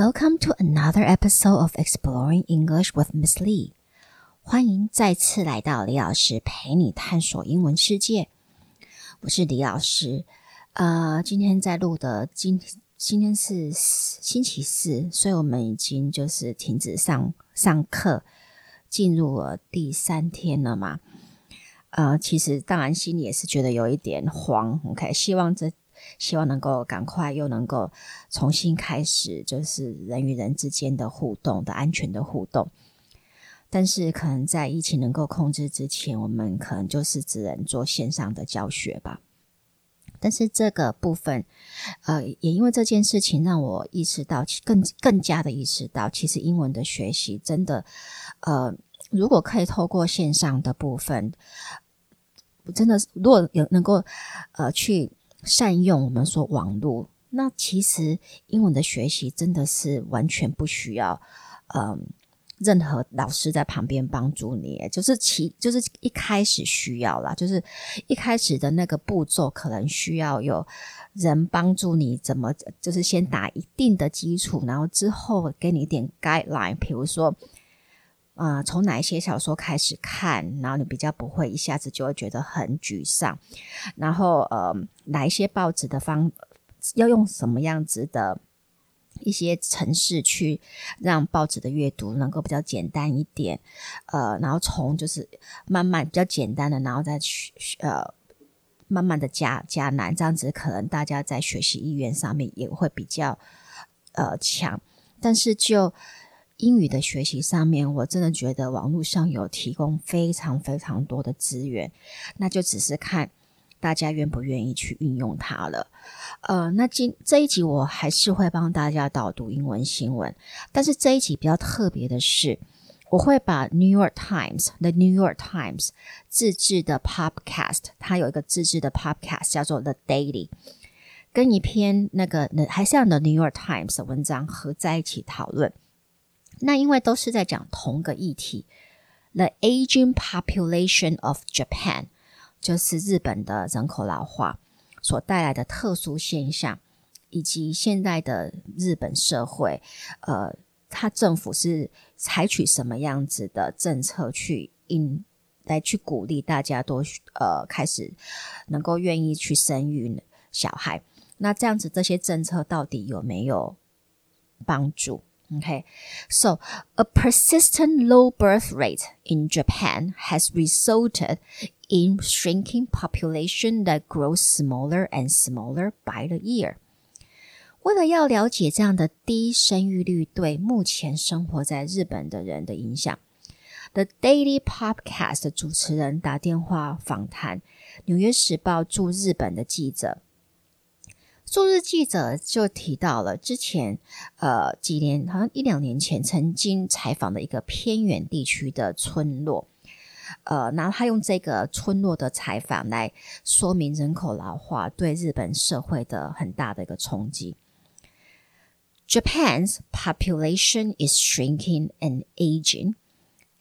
Welcome to another episode of Exploring English with Miss Lee。欢迎再次来到李老师陪你探索英文世界。我是李老师。呃，今天在录的今今天是星期四，所以我们已经就是停止上上课，进入了第三天了嘛。呃，其实当然心里也是觉得有一点慌。OK，希望这。希望能够赶快又能够重新开始，就是人与人之间的互动的安全的互动。但是可能在疫情能够控制之前，我们可能就是只能做线上的教学吧。但是这个部分，呃，也因为这件事情让我意识到，更更加的意识到，其实英文的学习真的，呃，如果可以透过线上的部分，真的如果有能够呃去。善用我们说网络，那其实英文的学习真的是完全不需要，嗯，任何老师在旁边帮助你，就是其就是一开始需要啦，就是一开始的那个步骤可能需要有人帮助你怎么，就是先打一定的基础，然后之后给你一点 guideline，比如说。啊，从哪一些小说开始看，然后你比较不会一下子就会觉得很沮丧。然后呃，哪一些报纸的方要用什么样子的一些程式去让报纸的阅读能够比较简单一点。呃，然后从就是慢慢比较简单的，然后再去呃慢慢的加加难，这样子可能大家在学习意愿上面也会比较呃强。但是就英语的学习上面，我真的觉得网络上有提供非常非常多的资源，那就只是看大家愿不愿意去运用它了。呃，那今这一集我还是会帮大家导读英文新闻，但是这一集比较特别的是，我会把 New York Times The New York Times 自制的 Podcast，它有一个自制的 Podcast 叫做 The Daily，跟一篇那个还是 The New York Times 的文章合在一起讨论。那因为都是在讲同个议题，the aging population of Japan，就是日本的人口老化所带来的特殊现象，以及现在的日本社会，呃，它政府是采取什么样子的政策去应来去鼓励大家都呃开始能够愿意去生育小孩？那这样子这些政策到底有没有帮助 ？Okay, so a persistent low birth rate in Japan has resulted in shrinking population that grows smaller and smaller by the year. 为了要了解这样的低生育率对目前生活在日本的人的影响，The Daily Podcast 主持人打电话访谈《纽约时报》驻日本的记者。 驻日记者就提到了之前，呃，几年好像一两年前曾经采访的一个偏远地区的村落，呃，然后他用这个村落的采访来说明人口老化对日本社会的很大的一个冲击。Japan's population is shrinking and aging,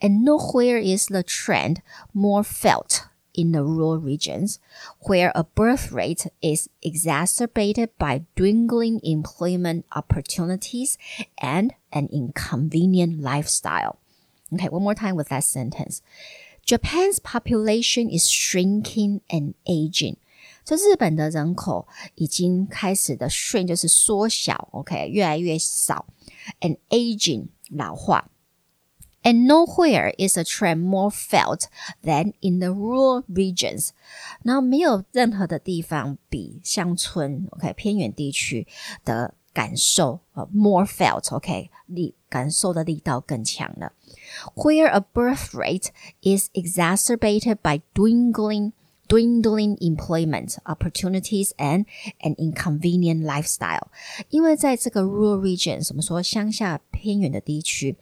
and nowhere is the trend more felt in the rural regions, where a birth rate is exacerbated by dwindling employment opportunities and an inconvenient lifestyle. Okay, one more time with that sentence. Japan's population is shrinking and aging. 这日本的人口已经开始的 shrink 就是缩小，OK，越来越少，and aging 老化。 and nowhere is a trend more felt than in the rural regions。然后没有任何的地方比乡村，OK 偏远地区的感受呃 more felt，OK 力感受的力道更强了。Where a birth rate is exacerbated by dwindling dwindling employment opportunities and an inconvenient lifestyle，因为在这个 rural regions，我们说乡下偏远的地区。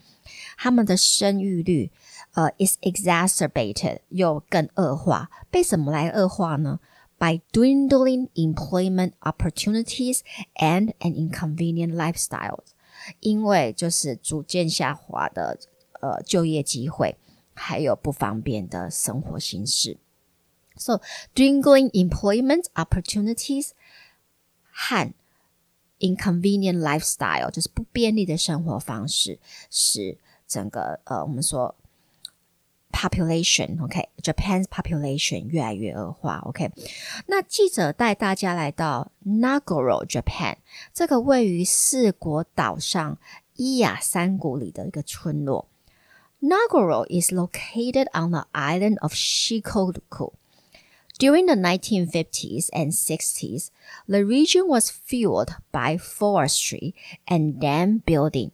他们的生育率，呃，is exacerbated 又更恶化。被什么来恶化呢？By dwindling employment opportunities and an inconvenient lifestyle，因为就是逐渐下滑的呃就业机会，还有不方便的生活形式。So dwindling employment opportunities 和 inconvenient lifestyle，就是不便利的生活方式，使整个呃我们说 population，OK，Japan's population 越来越恶化，OK。那记者带大家来到 Nagoro，Japan，这个位于四国岛上伊雅山谷里的一个村落。Nagoro is located on the island of Shikoku. During the 1950s and 60s, the region was fueled by forestry and dam building.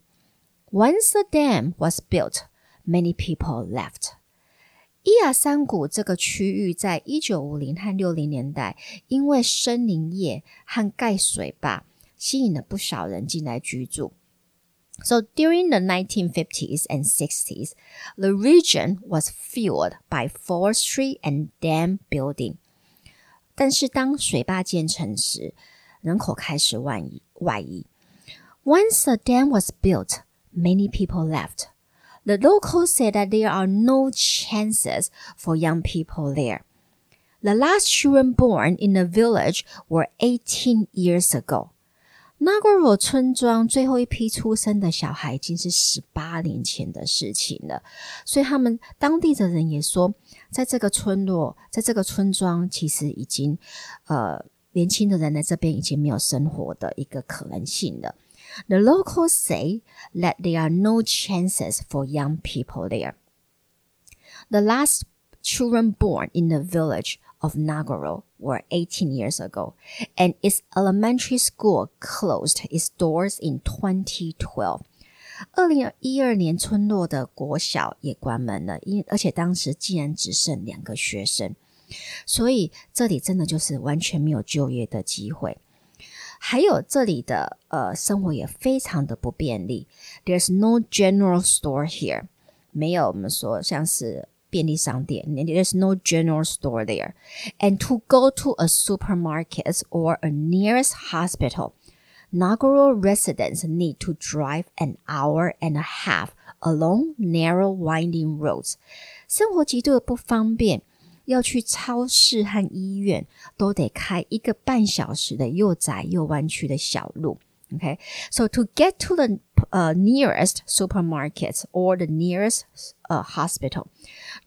Once the dam was built, many people left. 伊亚山谷这个区域在一九五零和六零年代，因为森林业和盖水坝，吸引了不少人进来居住。 so during the 1950s and 60s, the region was fueled by forestry and dam building. 但是当水坝建成时，人口开始外移外移。Once the dam was built, many people left. The locals said that there are no chances for young people there. The last children born in the village were 18 years ago. Nagoro 村庄最后一批出生的小孩已经是十八年前的事情了，所以他们当地的人也说，在这个村落，在这个村庄，其实已经呃年轻的人在这边已经没有生活的一个可能性了。The locals say that there are no chances for young people there. The last children born in the village of Nagoro were 18 years ago, and its elementary school closed its doors in 2012. 二零一二年，村落的国小也关门了，因而且当时竟然只剩两个学生，所以这里真的就是完全没有就业的机会。还有这里的呃生活也非常的不便利，There's no general store here，没有我们说像是 便利商店，there's no general store there. And to go to a supermarket or a nearest hospital, Nagoro residents need to drive an hour and a half along narrow winding roads. 生活极度的不方便，要去超市和医院都得开一个半小时的又窄又弯曲的小路。 Okay, so to get to the uh, nearest supermarket or the nearest uh, hospital,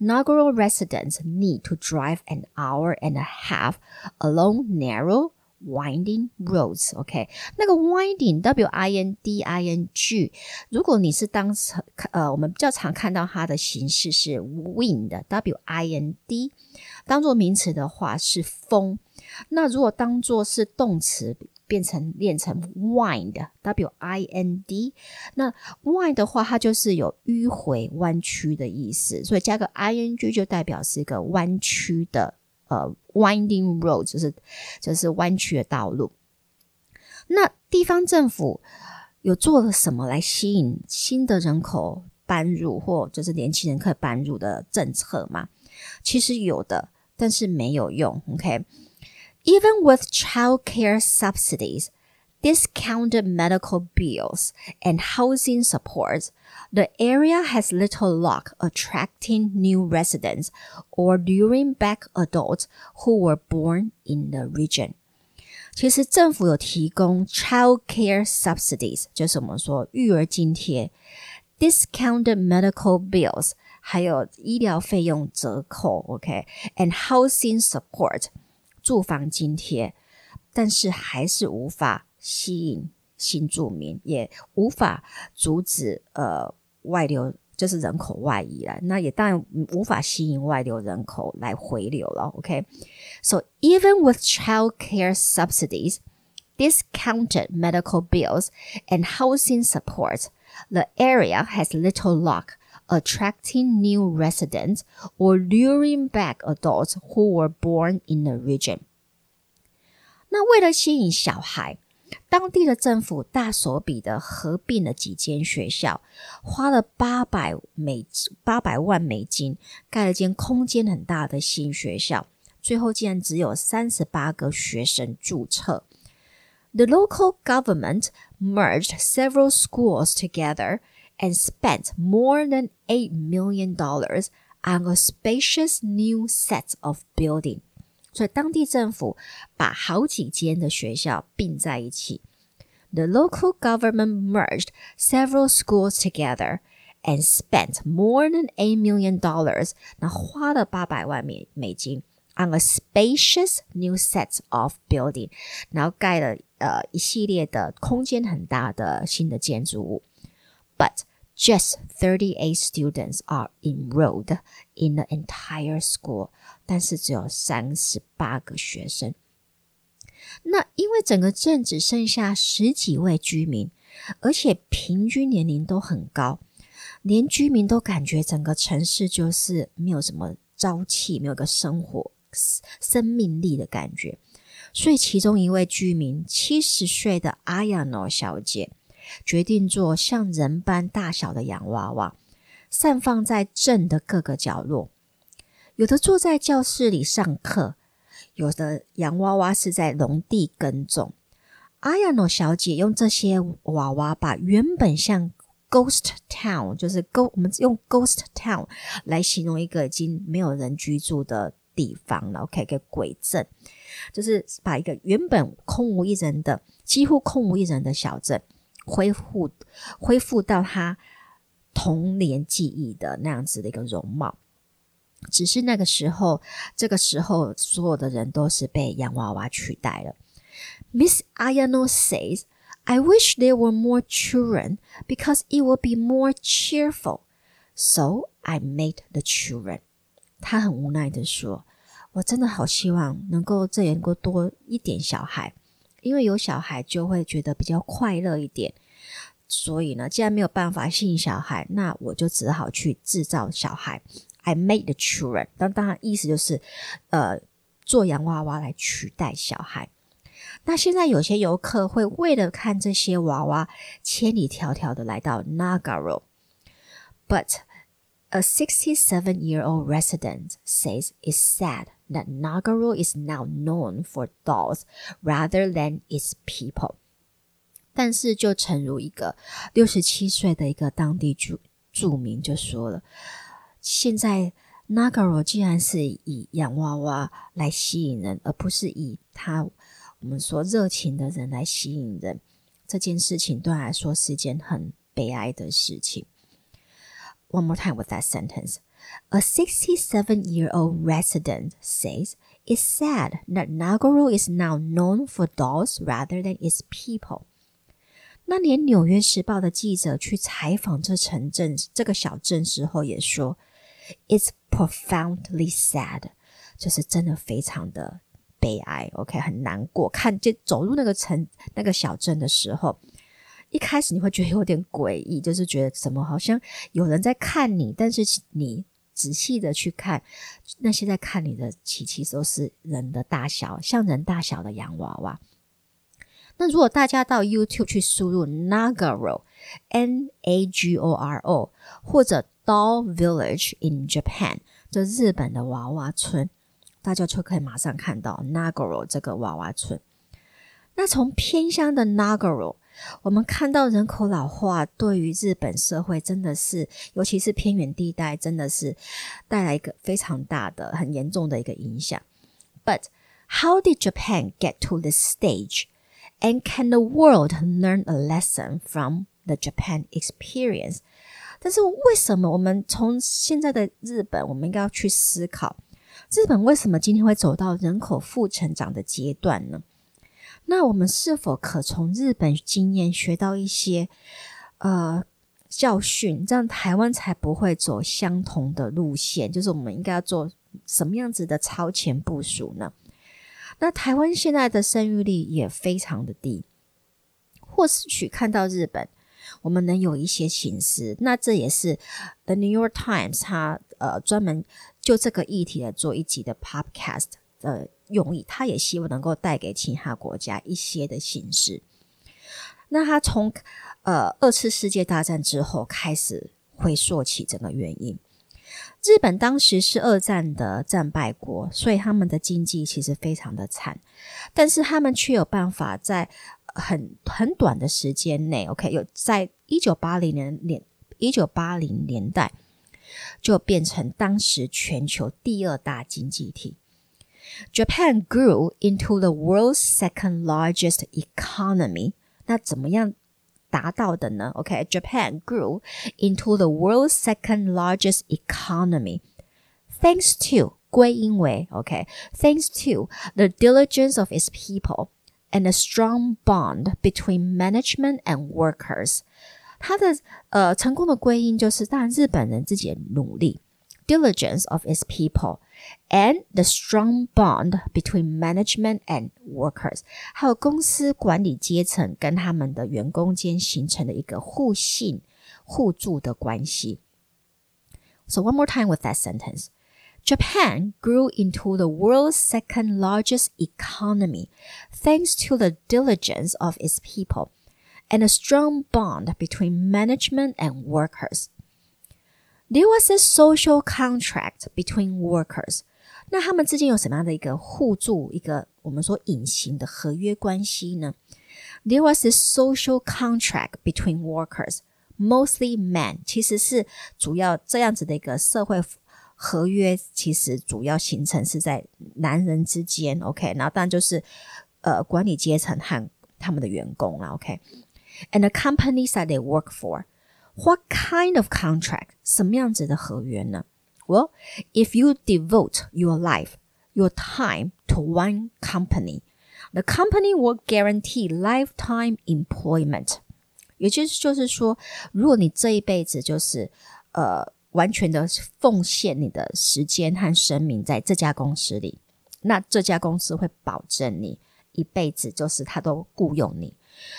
Nagoro residents need to drive an hour and a half along narrow winding roads. OK，那个 winding W I N D I N G，如果你是当呃我们比较常看到它的形式是 wind W I N D，当做名词的话是风。那如果当做是动词。 变成练成 wind，w i n d。那 wind 的话，它就是有迂回、弯曲的意思，所以加个 i n g 就代表是一个弯曲的呃 winding road，就是就是弯曲的道路。那地方政府有做了什么来吸引新的人口搬入，或就是年轻人可以搬入的政策吗？其实有的，但是没有用。OK。Even with childcare subsidies, discounted medical bills, and housing support, the area has little luck attracting new residents or luring back adults who were born in the region. 其实政府有提供 child care subsidies，就是我们说育儿津贴，discounted medical bills，还有医疗费用折扣，OK，and housing support。 住房津贴，但是还是无法吸引新住民，也无法阻止呃外流，就是人口外移了。那也当然无法吸引外流人口来回流了。OK，so even with child care subsidies, discounted medical bills, and housing support, the area has little luck attracting new residents or luring back adults who were born in the region. 那为了吸引小孩，当地的政府大手笔的合并了几间学校，花了八百美八百万美金，盖了间空间很大的新学校，最后竟然只有三十八个学生注册。The local government merged several schools together and spent more than $8 million on a spacious new set of building. 所以当地政府把好几间的学校并在一起。 the local government merged several schools together and spent more than eight million dollars. 那花了八百万美美金 on a spacious new set of building，然后盖了呃一系列的空间很大的新的建筑物。 But just 38 students are enrolled in the entire school，但是只有三十八个学生。那因为整个镇只剩下十几位居民，而且平均年龄都很高，连居民都感觉整个城市就是没有什么朝气，没有个生活生命力的感觉。所以其中一位居民七十岁的阿亚诺小姐决定做像人般大小的洋娃娃，散放在镇的各个角落，有的坐在教室里上课。有的洋娃娃是在农地耕种。阿亚诺小姐用这些娃娃把原本像 ghost town，就是 go 我们用 ghost town 来形容一个已经没有人居住的地方了。OK，个鬼镇，就是把一个原本空无一人的、几乎空无一人的小镇恢复恢复到他童年记忆的那样子的一个容貌。只是那个时候，这个时候所有的人都是被洋娃娃取代了。Miss Ayano says, "I wish there were more children because it would be more cheerful." So I made the children. 他很无奈的说：“我真的好希望能够这能够多一点小孩，因为有小孩就会觉得比较快乐一点。所以呢，既然没有办法吸引小孩，那我就只好去制造小孩。” I made the children，当当然意思就是，呃，做洋娃娃来取代小孩。那现在有些游客会为了看这些娃娃，千里迢迢的来到 Nagaro。But a 67-year-old resident says it's sad that Nagoro is now known for dolls rather than its people。但是，就诚如一个六十七岁的一个当地住住民就说了，现在 Nagoro 既然是以洋娃娃来吸引人，而不是以他我们说热情的人来吸引人，这件事情对来说是件很悲哀的事情。One more time with that sentence. A 67 year old resident says it's sad that Nagaro is now known for dolls rather than its people. 那连《纽约时报》的记者去采访这城镇、这个小镇时候，也说 It's profoundly sad，就是真的非常的悲哀。OK，很难过。看就走入那个城、那个小镇的时候，一开始你会觉得有点诡异，就是觉得怎么好像有人在看你，但是你 仔细的去看，那些在看你的，其实都是人的大小，像人大小的洋娃娃。那如果大家到 YouTube 去输入 Nagaro，N A G O R O，或者 Doll Village in Japan，这日本的娃娃村，大家就可以马上看到 Nagaro 这个娃娃村。那从偏乡的 Nagaro，我们看到人口老化对于日本社会真的是，尤其是偏远地带，真的是带来一个非常大的、很严重的一个影响。But how did Japan get to this stage? And can the world learn a lesson from the Japan experience? 但是为什么我们从现在的日本，我们应该要去思考，日本为什么今天会走到人口负成长的阶段呢？那我们是否可从日本经验学到一些呃教训，这样台湾才不会走相同的路线？就是我们应该要做什么样子的超前部署呢？那台湾现在的生育率也非常的低，或许看到日本。我们能有一些形式，那这也是 The New York Times 它呃专门就这个议题来做一集的 Podcast 的用意，他也希望能够带给其他国家一些的形式。那他从呃二次世界大战之后开始会说起整个原因。日本当时是二战的战败国，所以他们的经济其实非常的惨，但是他们却有办法在。很很短的时间内，OK，有在一九八零年年一九八零年代就变成当时全球第二大经济体。Japan grew into the world's second largest economy 那怎么样达到的呢？OK，Japan、okay, grew into the world's second largest economy thanks to 归因为 OK，thanks、okay, to the diligence of its people and a strong bond between management and workers。它的呃成功的归因就是当然日本人自己的努力，diligence of its people。 and the strong bond between management and workers，还有公司管理阶层跟他们的员工间形成的一个互信、互助的关系。So one more time with that sentence. Japan grew into the world's second largest economy thanks to the diligence of its people and a strong bond between management and workers. There was a social contract between workers. 那他们之间有什么样的一个互助，一个我们说隐形的合约关系呢？There was a social contract between workers, mostly men。其实是主要这样子的一个社会合约，其实主要形成是在男人之间。OK，然后当然就是呃管理阶层和他们的员工啦。OK，and the companies that they work for。 what kind of contract? 什么样子的合约呢？Well, if you devote your life, your time to one company, the company will guarantee lifetime employment. 也就是就是说，如果你这一辈子就是呃完全的奉献你的时间和生命在这家公司里，那这家公司会保证你一辈子就是他都雇佣你。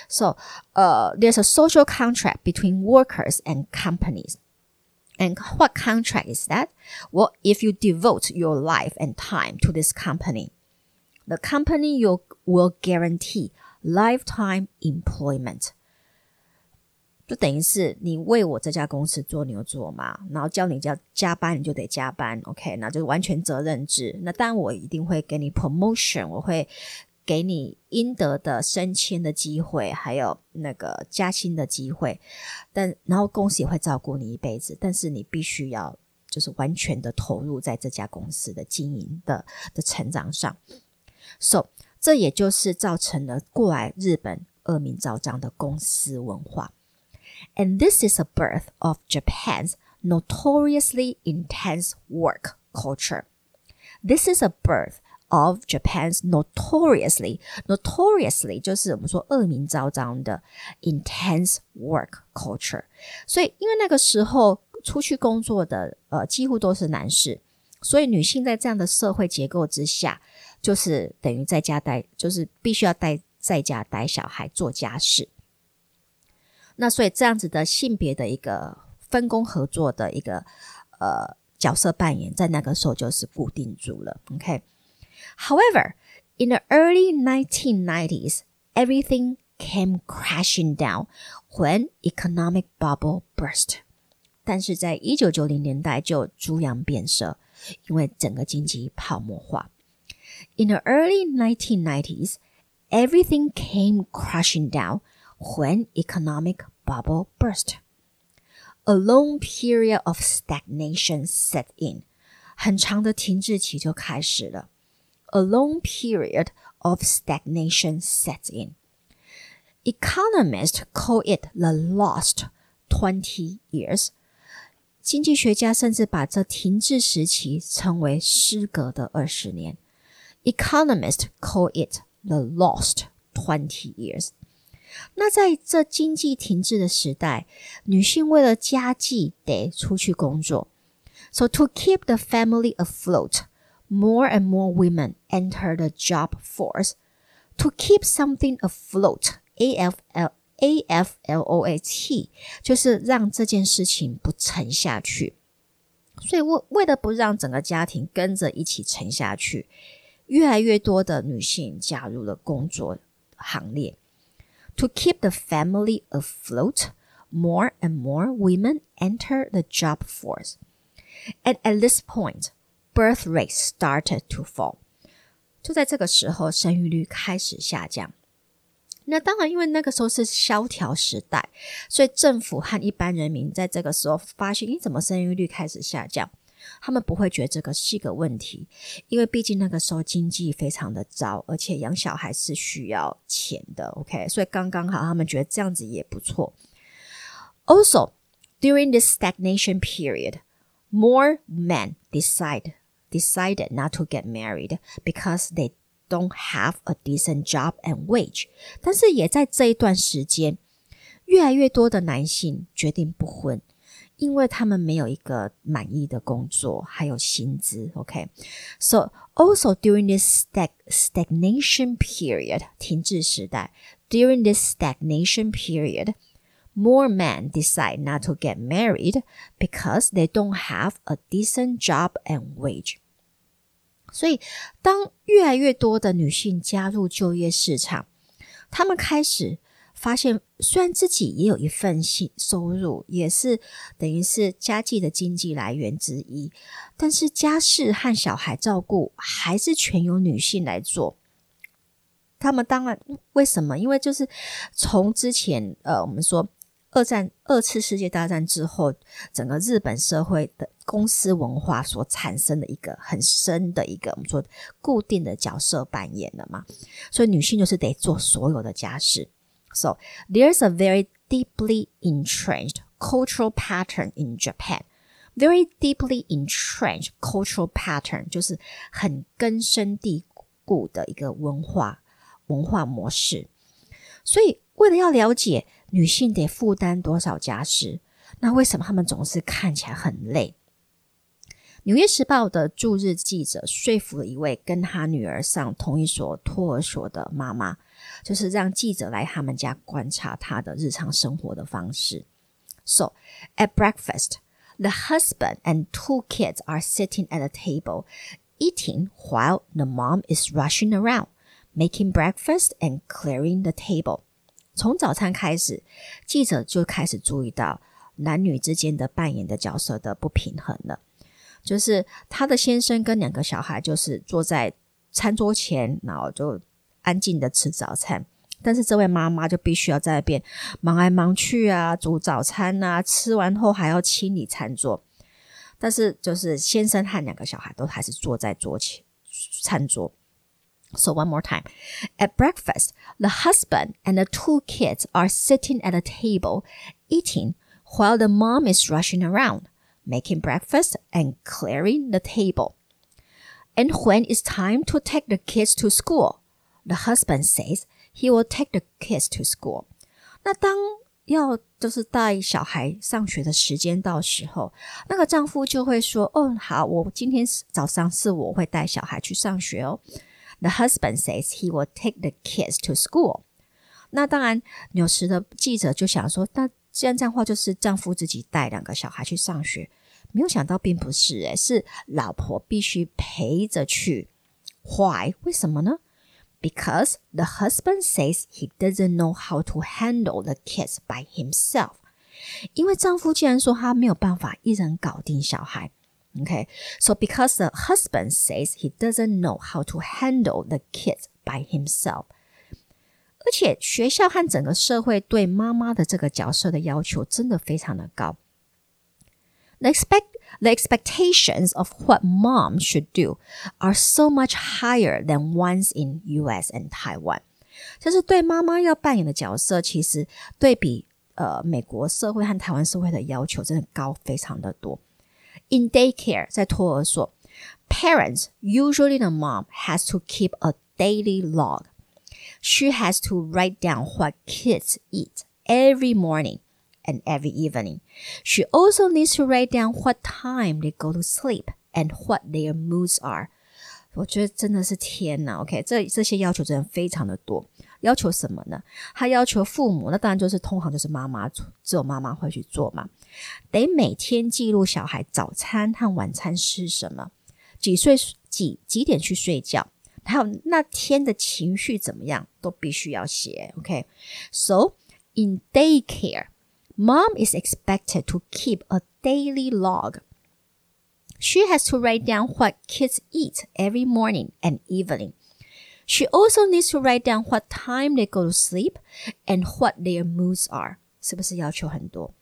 so uh, there's a social contract between workers and companies. And what contract is that? Well, if you devote your life and time to this company, the company you will guarantee lifetime employment. 就等于是你为我这家公司做牛做马，然后叫你叫加班你就得加班，OK，那就是完全责任制。那当然我一定会给你 promotion，我会 给你应得的升迁的机会，还有那个加薪的机会，但然后公司也会照顾你一辈子，但是你必须要就是完全的投入在这家公司的经营的的成长上。So，这也就是造成了过来日本恶名昭彰的公司文化。And this is a birth of Japan's notoriously intense work culture. This is a birth of Japan's notoriously notoriously 就是我们说恶名昭彰的 intense work culture。所以因为那个时候出去工作的呃几乎都是男士，所以女性在这样的社会结构之下，就是等于在家带，就是必须要带在家带小孩做家事。那所以这样子的性别的一个分工合作的一个呃角色扮演，在那个时候就是固定住了。OK。However, in the early 1990s, everything came crashing down when economic bubble burst. 但是在一九九零年代就猪羊变色，因为整个经济泡沫化。In the early 1990s, everything came crashing down when economic bubble burst. A long period of stagnation set in. 很长的停滞期就开始了。 a long period of stagnation sets in. Economists call it the lost 20 years. 经济学家甚至把这停滞时期称为失格的二十年。Economists call it the lost twenty years。那在这经济停滞的时代，女性为了家计得出去工作。So to keep the family afloat, more and more women enter the job force to keep something afloat. A F L A F L O A T 就是让这件事情不沉下去。所以为为了不让整个家庭跟着一起沉下去，越来越多的女性加入了工作行列。To keep the family afloat, more and more women enter the job force. And at this point, birth rate started to fall。就在这个时候，生育率开始下降。那当然，因为那个时候是萧条时代，所以政府和一般人民在这个时候发现，咦，怎么生育率开始下降 他们不会觉得这个是一个问题，因为毕竟那个时候经济非常的糟，而且养小孩是需要钱的。OK，所以刚刚好，他们觉得这样子也不错。Also, during this stagnation period, more men decide decided not to get married because they don't have a decent job and wage。但是也在这一段时间，越来越多的男性决定不婚。因为他们没有一个满意的工作，还有薪资。OK，so also during this stag stagnation period，停滞时代，during this stagnation period。More men decide not to get married because they don't have a decent job and wage. 所以，当越来越多的女性加入就业市场，她们开始发现，虽然自己也有一份薪收入，也是等于是家计的经济来源之一，但是家事和小孩照顾还是全由女性来做。他们当然为什么？因为就是从之前呃，我们说二战、二次世界大战之后，整个日本社会的公司文化所产生的一个很深的一个我们说固定的角色扮演了嘛，所以女性就是得做所有的家事。So there's a very deeply entrenched cultural pattern in Japan. Very deeply entrenched cultural pattern 就是很根深蒂固的一个文化文化模式。所以，为了要了解女性得负担多少家事，那为什么她们总是看起来很累？纽约时报的驻日记者说服了一位跟他女儿上同一所托儿所的妈妈，就是让记者来他们家观察她的日常生活的方式。So at breakfast, the husband and two kids are sitting at a table, eating while the mom is rushing around, making breakfast and clearing the table. 从早餐开始，记者就开始注意到男女之间的扮演的角色的不平衡了。就是他的先生跟两个小孩，就是坐在餐桌前，然后就安静的吃早餐。但是这位妈妈就必须要在那边忙来忙去啊，煮早餐啊，吃完后还要清理餐桌。但是就是先生和两个小孩都还是坐在桌前餐桌。So one more time. At breakfast, the husband and the two kids are sitting at a table eating while the mom is rushing around making breakfast, and clearing the table. And when it's time to take the kids to school, the husband says he will take the kids to school. 那当要就是带小孩上学的时间到时候，那个丈夫就会说：“哦，好，我今天早上是我会带小孩去上学哦。” The husband says he will take the kids to school. 那当然，纽时的记者就想说：“那既然这样话，就是丈夫自己带两个小孩去上学。没有想到，并不是诶，是老婆必须陪着去。Why？为什么呢？Because the husband says he doesn't know how to handle the kids by himself。因为丈夫既然说他没有办法一人搞定小孩。Okay，so because the husband says he doesn't know how to handle the kids by himself。而且学校和整个社会对妈妈的这个角色的要求真的非常的高。The expect the expectations of what mom should do are so much higher than ones in U.S. and Taiwan。就是对妈妈要扮演的角色，其实对比呃美国社会和台湾社会的要求真的高非常的多。 In daycare，在托儿所，parents usually the mom has to keep a daily log she has to write down what kids eat every morning and every evening. She also needs to write down what time they go to sleep and what their moods are. 我觉得真的是天呐！OK，这这些要求真的非常的多。要求什么呢？他要求父母，那当然就是通常就是妈妈，只有妈妈会去做嘛。 得每天记录小孩早餐和晚餐吃什么，几岁几几点去睡觉，还有那天的情绪怎么样，都必须要写。OK，so、okay? in daycare, mom is expected to keep a daily log. She has to write down what kids eat every morning and evening. She also needs to write down what time they go to sleep and what their moods are. 是不是要求很多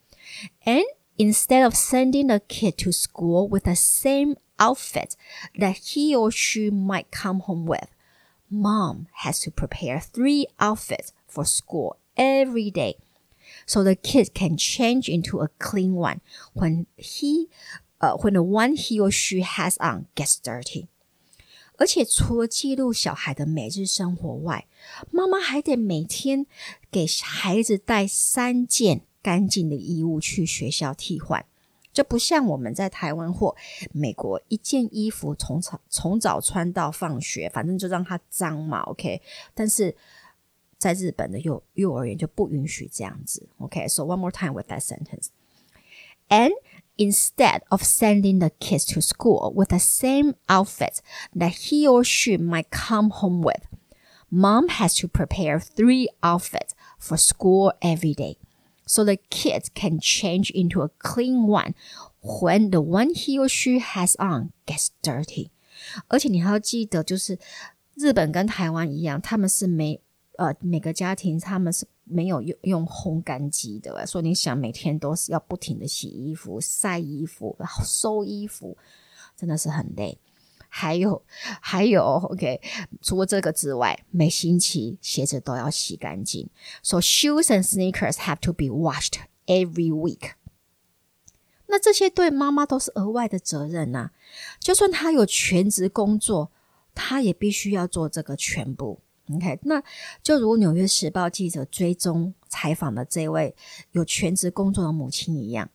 ？And instead of sending the kid to school with the same outfit that he or she might come home with, mom has to prepare three outfits for school every day so the kid can change into a clean one when he uh, when the one he or she has on gets dirty. 而且除了记录小孩的每日生活外，妈妈还得每天给孩子带三件 干净的衣物去学校替换。这不像我们在台湾或美国，一件衣服从早从早穿到放学，反正就让它脏嘛，OK。但是在日本的幼幼儿园就不允许这样子，OK。So one more time with that sentence. And instead of sending the kids to school with the same outfit that he or she might come home with, mom has to prepare three outfits for school every day So the kids can change into a clean one when the one he or she has on gets dirty。而且你还要记得，就是日本跟台湾一样，他们是没呃每个家庭他们是没有用用烘干机的，所以你想每天都是要不停的洗衣服、晒衣服、然后收衣服，真的是很累。还有还有，OK，除了这个之外，每星期鞋子都要洗干净。So shoes and sneakers have to be washed every week。那这些对妈妈都是额外的责任呐、就算她有全职工作，她也必须要做这个全部。OK，那就如《纽约时报》记者追踪采访的这位有全职工作的母亲一样。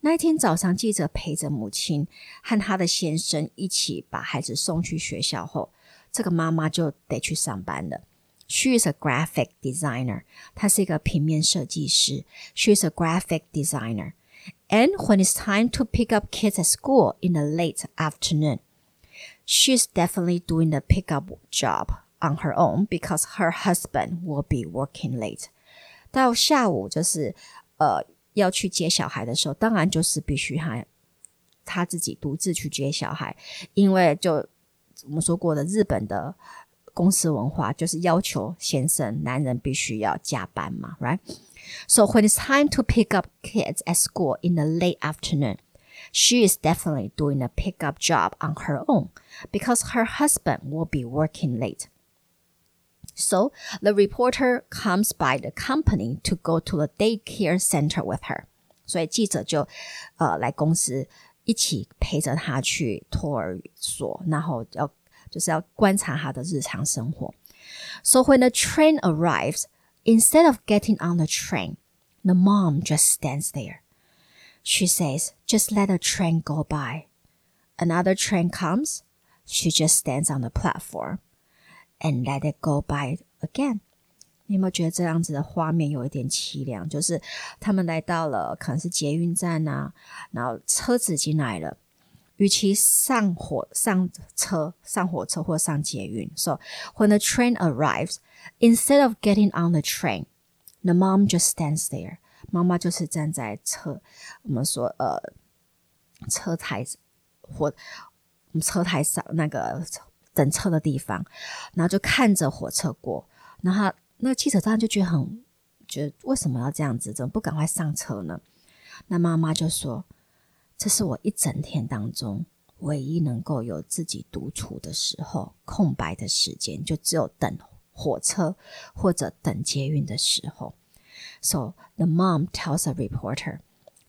那一天早上，记者陪着母亲和她的先生一起把孩子送去学校后，这个妈妈就得去上班了。She is a graphic designer，她是一个平面设计师。She is a graphic designer。And when it's time to pick up kids at school in the late afternoon, she's definitely doing the pickup job on her own because her husband will be working late. 到下午就是呃 要去接小孩的时候，当然就是必须他他自己独自去接小孩，因为就我们说过的日本的公司文化就是要求先生男人必须要加班嘛，right? So when it's time to pick up kids at school in the late afternoon, she is definitely doing a pickup job on her own because her husband will be working late. So the reporter comes by the company to go to the daycare center with her. 所以记者就呃来公司一起陪着她去托儿所，然后要就是要观察她的日常生活。So when the train arrives, instead of getting on the train, the mom just stands there. She says, "Just let the train go by." Another train comes, she just stands on the platform and let it go by again。你有没有觉得这样子的画面有一点凄凉？就是他们来到了可能是捷运站啊，然后车子进来了，与其上火上车上火车或上捷运，so when the train arrives, instead of getting on the train, the mom just stands there。妈妈就是站在车，我们说呃车台或车台上那个 等车的地方，然后就看着火车过，然后那个汽车站就觉得很觉得为什么要这样子，怎么不赶快上车呢？那妈妈就说：“这是我一整天当中唯一能够有自己独处的时候，空白的时间就只有等火车或者等捷运的时候。” So the mom tells a reporter,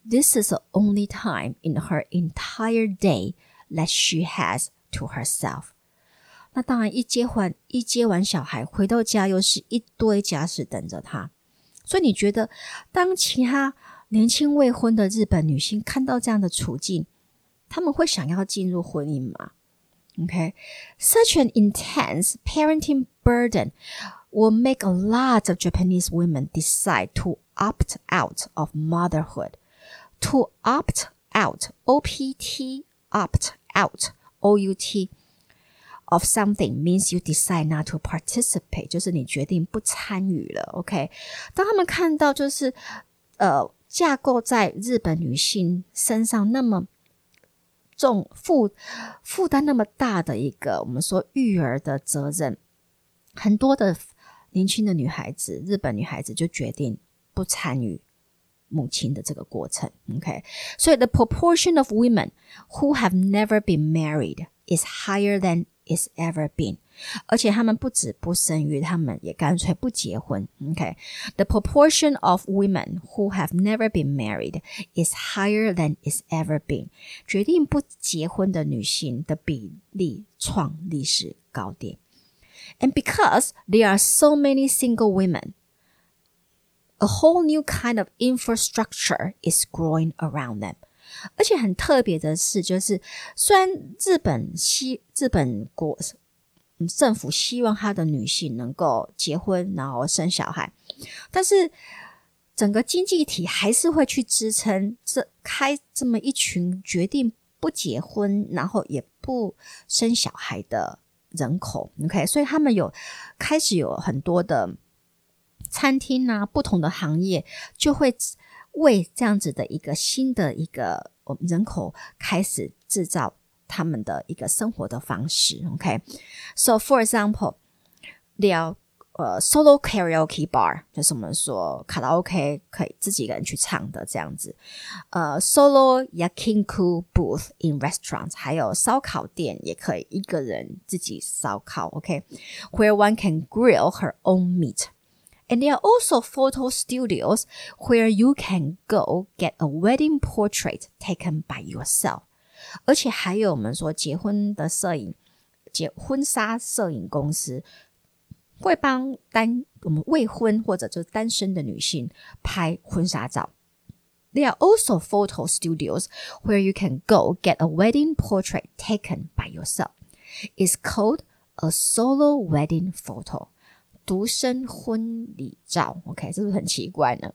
"This is the only time in her entire day that she has to herself." 那当然，一接完一接完小孩回到家，又是一堆家事等着他。所以你觉得，当其他年轻未婚的日本女性看到这样的处境，他们会想要进入婚姻吗？OK，such an intense parenting burden will make a lot of Japanese women decide to opt out of motherhood. To opt out, O P T, opt out, O U T. Of something means you decide not to participate，就是你决定不参与了。OK，当他们看到就是呃架构在日本女性身上那么重负负担那么大的一个我们说育儿的责任，很多的年轻的女孩子，日本女孩子就决定不参与 母亲的这个过程。OK，所以 the proportion of women who have never been married is higher than is ever been。而且他们不止不生育，他们也干脆不结婚。OK，the proportion of women who have never been married is higher than is ever been。决定不结婚的女性的比例创历史高点。And because there are so many single women, a whole new kind of infrastructure is growing around them. 而且很特别的是，就是虽然日本西日本国政府希望他的女性能够结婚，然后生小孩，但是整个经济体还是会去支撑这开这么一群决定不结婚，然后也不生小孩的人口。OK，所以他们有开始有很多的餐厅啊，不同的行业就会为这样子的一个新的一个我们人口开始制造他们的一个生活的方式。OK，so、okay? for example，聊呃 solo karaoke bar 就是我们说卡拉 OK 可以自己一个人去唱的这样子。呃，solo yakiniku booth in restaurants，还有烧烤店也可以一个人自己烧烤。OK，where、okay? one can grill her own meat。And there are also photo studios where you can go get a wedding portrait taken by yourself. 而且还有我们说结婚的摄影，结婚纱摄影公司会帮单我们未婚或者就是单身的女性拍婚纱照。There are also photo studios where you can go get a wedding portrait taken by yourself. It's called a solo wedding photo. 独身婚礼照，OK，是不是很奇怪呢？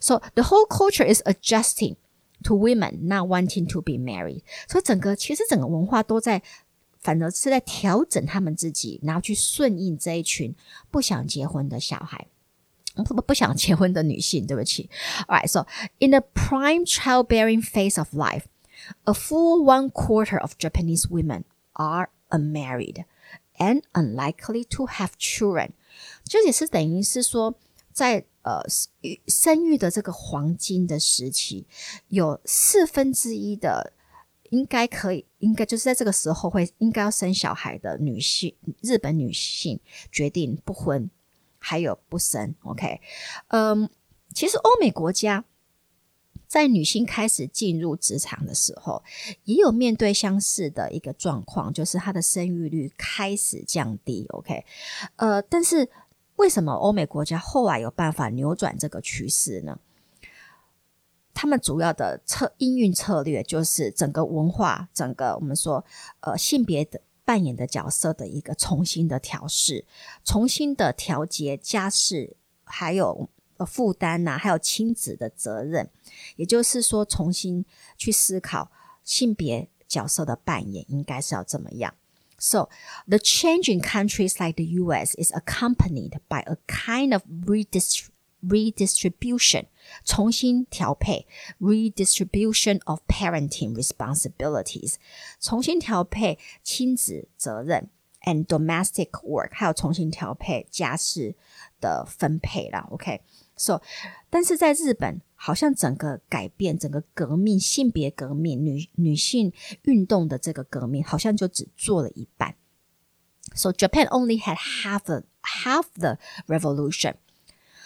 So the whole culture is adjusting to women not wanting to be married，所以整个其实整个文化都在，反而是在调整他们自己，然后去顺应这一群不想结婚的小孩。不不想结婚的女性，对不起。Alright, so in the prime childbearing phase of life, a full one quarter of Japanese women are unmarried and unlikely to have children。 这也是等于是说，在呃，生育的这个黄金的时期，有四分之一的应该可以，应该就是在这个时候会应该要生小孩的女性，日本女性决定不婚，还有不生。OK，嗯，其实欧美国家在女性开始进入职场的时候，也有面对相似的一个状况，就是她的生育率开始降低。OK，呃，但是。为什么欧美国家后来有办法扭转这个趋势呢？他们主要的策应运策略就是整个文化、整个我们说呃性别的扮演的角色的一个重新的调试、重新的调节家事，还有负担呐，还有亲子的责任。也就是说，重新去思考性别角色的扮演应该是要怎么样。So the change in countries like the US is accompanied by a kind of redistribution. redistribution 重新调配 redistribution of parenting responsibilities 重新调配亲子责任 and domestic work 还有重新调配家事的分配啦。OK，so 但是在日本 好像整个改变、整个革命、性别革命、女女性运动的这个革命，好像就只做了一半。So Japan only had half the half the revolution.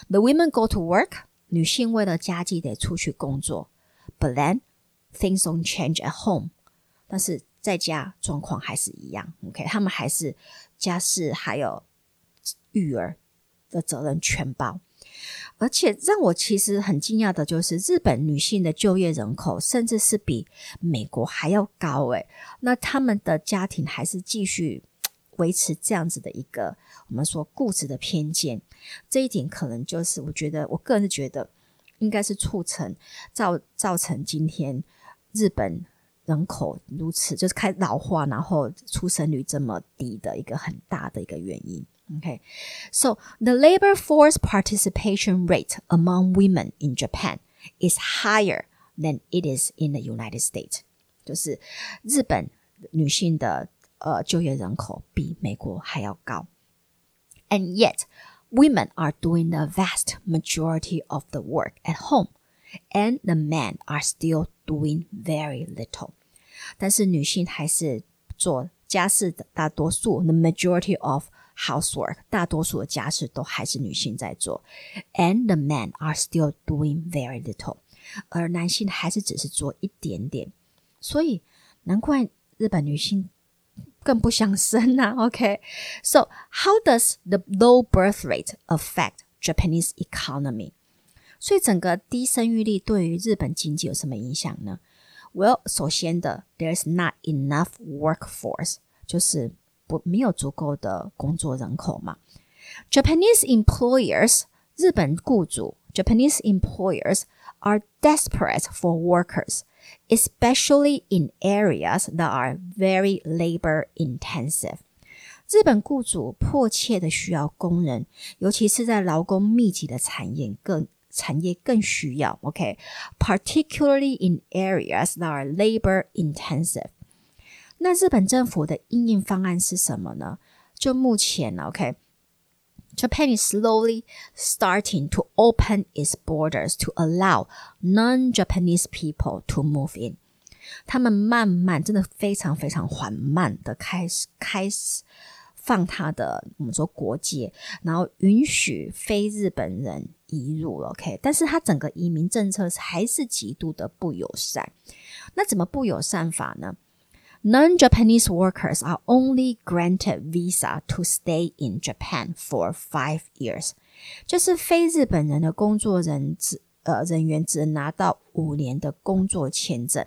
The women go to work，女性为了家计得出去工作。But then things don't change at home。但是在家状况还是一样。OK，他们还是家事还有育儿的责任全包。而且让我其实很惊讶的就是，日本女性的就业人口甚至是比美国还要高诶。那他们的家庭还是继续维持这样子的一个我们说固执的偏见，这一点可能就是我觉得我个人是觉得应该是促成造造成今天日本人口如此就是开老化，然后出生率这么低的一个很大的一个原因。Okay, so the labor force participation rate among women in Japan is higher than it is in the United States. 就是日本女性的呃就业人口比美国还要高。And yet, women are doing the vast majority of the work at home and the men are still doing very little。但是女性还是做家事的大多数，the majority of housework，大多数的家事都还是女性在做，and the men are still doing very little，而男性还是只是做一点点，所以难怪日本女性更不想生啊。OK，so、okay? how does the low birth rate affect Japanese economy？所以整个低生育率对于日本经济有什么影响呢？Well，首先的，there's not enough workforce，就是 不没有足够的工作人口嘛。Japanese employers，日本雇主，Japanese employers are desperate for workers, especially in areas that are very labor intensive. 日本雇主迫切的需要工人，尤其是在劳工密集的产业更产业更需要。OK，particularly、okay? in areas that are labor intensive。 那日本政府的应应方案是什么呢？就目前，OK。Japan is slowly starting to open its borders to allow non-Japanese people to move in. 他们慢慢，真的非常非常缓慢的开始开始放他的我们说国界，然后允许非日本人移入。OK，但是他整个移民政策还是极度的不友善。那怎么不友善法呢 ？non-Japanese workers are only granted visa to stay in Japan for five years，就是非日本人的工作人只呃人员只能拿到五年的工作签证。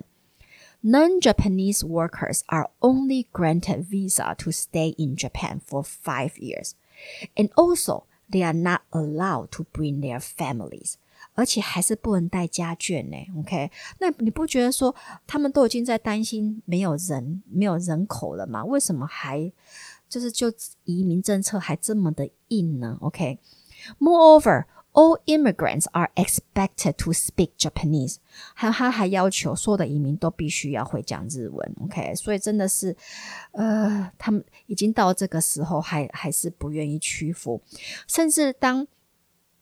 Non-Japanese workers are only granted visa to stay in Japan for five years, and also they are not allowed to bring their families. 而且还是不能带家眷呢。OK，那你不觉得说他们都已经在担心没有人、没有人口了吗？为什么还就是就移民政策还这么的硬呢？OK，Moreover。All immigrants are expected to speak Japanese。还有，他还要求所有的移民都必须要会讲日文。OK，所以真的是，呃，他们已经到这个时候，还还是不愿意屈服，甚至当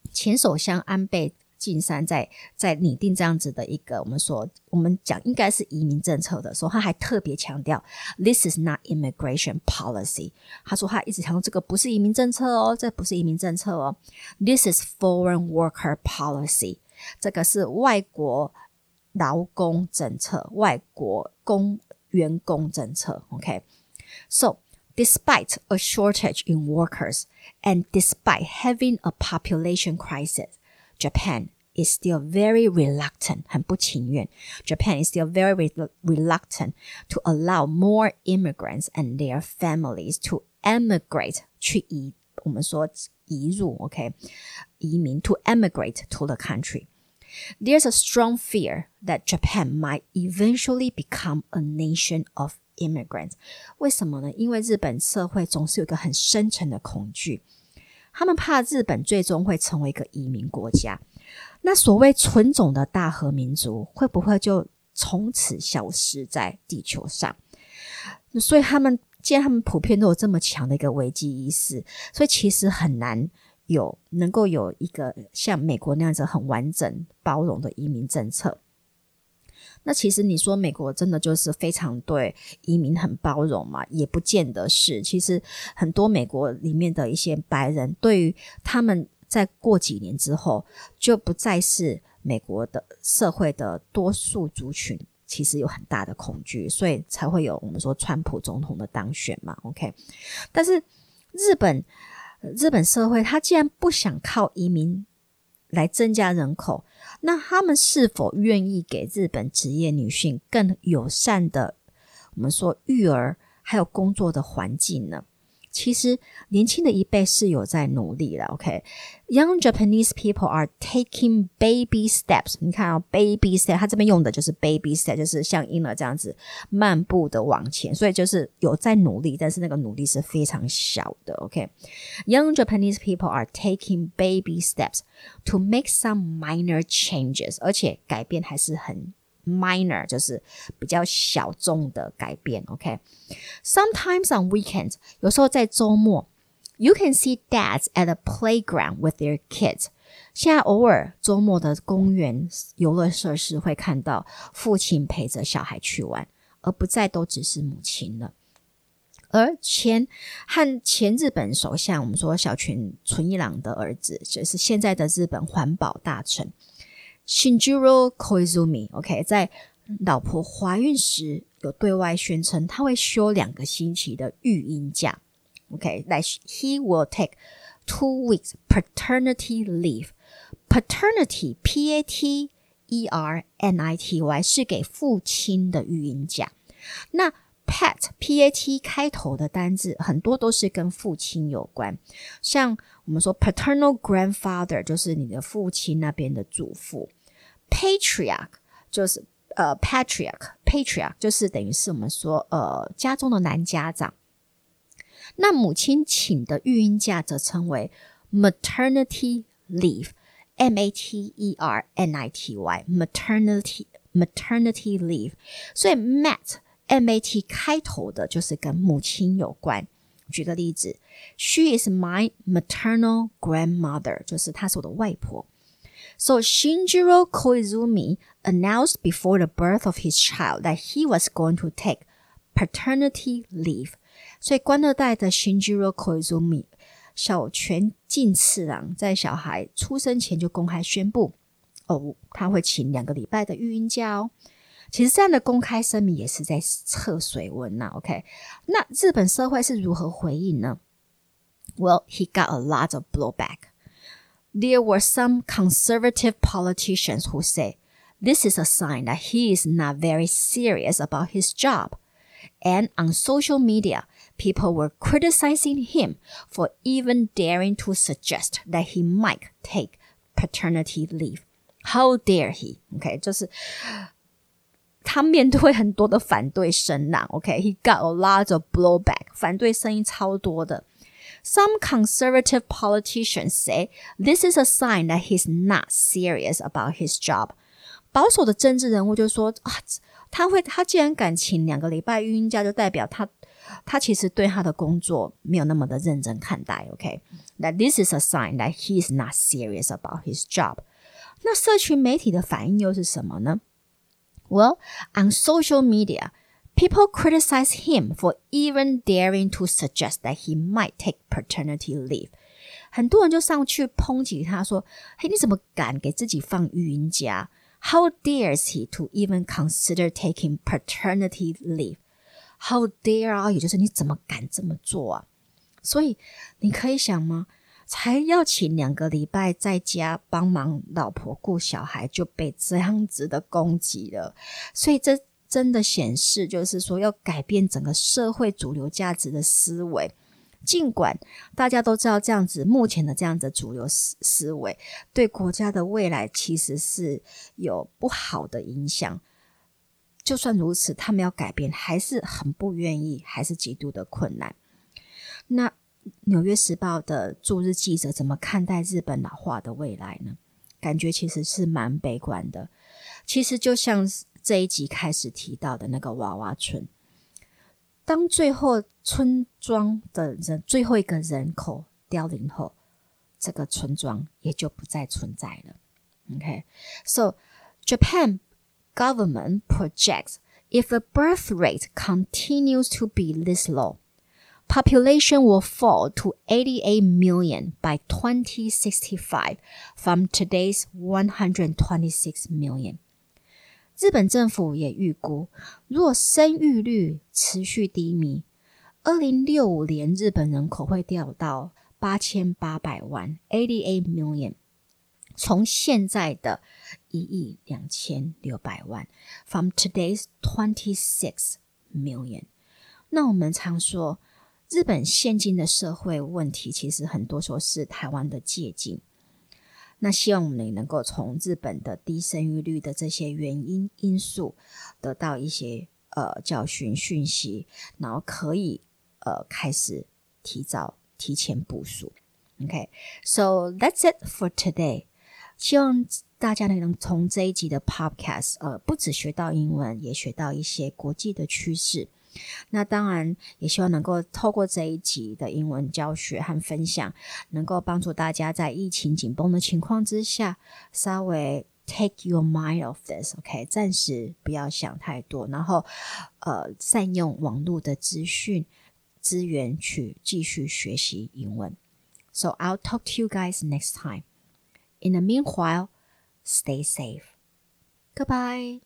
前首相安倍。金山在在拟定这样子的一个我们说我们讲应该是移民政策的时候，他还特别强调，this is not immigration policy。他说他一直强调这个不是移民政策哦，这不是移民政策哦，this is foreign worker policy。这个是外国劳工政策，外国工员工政策。OK，so despite a shortage in workers and despite having a population crisis。Japan is still very reluctant, 很不情愿. Japan is still very re reluctant to allow more immigrants and their families to emigrate 去移，我们说移入，OK，移民 to emigrate to the country. There's a strong fear that Japan might eventually become a nation of immigrants. 为什么呢？因为日本社会总是有一个很深沉的恐惧。 他们怕日本最终会成为一个移民国家，那所谓纯种的大和民族会不会就从此消失在地球上？所以他们既然他们普遍都有这么强的一个危机意识，所以其实很难有能够有一个像美国那样子很完整包容的移民政策。那其实你说美国真的就是非常对移民很包容嘛？也不见得是。其实很多美国里面的一些白人，对于他们在过几年之后就不再是美国的社会的多数族群，其实有很大的恐惧，所以才会有我们说川普总统的当选嘛。OK，但是日本日本社会，他既然不想靠移民。来增加人口，那他们是否愿意给日本职业女性更友善的，我们说育儿还有工作的环境呢？其实年轻的一辈是有在努力的，OK？Young Japanese people are taking baby steps。你看啊，baby step，他这边用的就是 baby step，就是像婴儿这样子漫步的往前，所以就是有在努力，但是那个努力是非常小的，OK？Young Japanese people are taking baby steps to make some minor changes，而且改变还是很。Minor 就是比较小众的改变，OK。Sometimes on weekends，有时候在周末，you can see dads at a playground with their kids。现在偶尔周末的公园游乐设施会看到父亲陪着小孩去玩，而不再都只是母亲了。而前和前日本首相，我们说小泉纯一郎的儿子，就是现在的日本环保大臣 Shinjiro Koizumi，OK，在老婆怀孕时有对外宣称他会休两个星期的育婴假，OK，like he will take two weeks paternity leave。Paternity, P-A-T-E-R-N-I-T-Y 是给父亲的育婴假。那 Pat P A T 开头的单字很多都是跟父亲有关，像我们说 paternal grandfather 就是你的父亲那边的祖父，patriarch 就是呃 patriarch, patriarch 就是等于是我们说呃家中的男家长。那母亲请的育婴假则称为 maternity leave。M A T E R N I T Y maternity maternity leave，所以 mat M A T 开头的就是跟母亲有关。举个例子，She is my maternal grandmother，就是她是我的外婆。So Shinjiro Koizumi announced before the birth of his child that he was going to take paternity leave。所以官二代的 Shinjiro Koizumi 小泉进次郎在小孩出生前就公开宣布，哦，他会请两个礼拜的育婴假哦。其实这样的公开声明也是在测水温呐。OK，那日本社会是如何回应呢？Well, he got a lot of blowback. There were some conservative politicians who say this is a sign that he is not very serious about his job. And on social media, people were criticizing him for even daring to suggest that he might take paternity leave. How dare he? OK，就是 他面对很多的反对声浪。OK，he、okay? got a lot of blowback，反对声音超多的。Some conservative politicians say this is a sign that he's not serious about his job. 保守的政治人物就说啊，他会，他既然敢请两个礼拜育婴假，就代表他他其实对他的工作没有那么的认真看待，OK？That this is a sign that he is not serious about his job。那社群媒体的反应又是什么呢 ？Well, on social media, people criticize him for even daring to suggest that he might take paternity leave。很多人就上去抨击他说：“嘿，你怎么敢给自己放育婴假？How dares he to even consider taking paternity leave？” How dare 啊！也就是你怎么敢这么做啊？所以你可以想吗？ 才要请两个礼拜在家帮忙老婆顾小孩，就被这样子的攻击了。所以这真的显示，就是说要改变整个社会主流价值的思维。尽管大家都知道这样子，目前的这样子主流思思维对国家的未来其实是有不好的影响。就算如此，他们要改变还是很不愿意，还是极度的困难。那《纽约时报》的驻日记者怎么看待日本老化的未来呢？感觉其实是蛮悲观的。其实就像这一集开始提到的那个娃娃村，当最后村庄的人最后一个人口凋零后，这个村庄也就不再存在了。OK，so Japan。government projects if the birth rate continues to be this low, population will fall to 88 million by 2065 from today's 126 million. 日本政府也预估，若生育率持续低迷，二零六五年日本人口会掉到八千八百万 （eighty-eight million）。从现在的一亿两千六百万，from today's twenty six million。那我们常说，日本现今的社会问题，其实很多时候是台湾的借鉴。那希望我们能够从日本的低生育率的这些原因因素，得到一些呃教训讯息，然后可以呃开始提早提前部署。OK，so that's it for today。希望大家呢能从这一集的 Podcast，呃，不只学到英文，也学到一些国际的趋势。那当然也希望能够透过这一集的英文教学和分享，能够帮助大家在疫情紧绷的情况之下，稍微 take your mind off this，OK，暂时不要想太多，然后呃，善用网络的资讯资源去继续学习英文。So I'll talk to you guys next time. In the meanwhile, stay safe. Goodbye.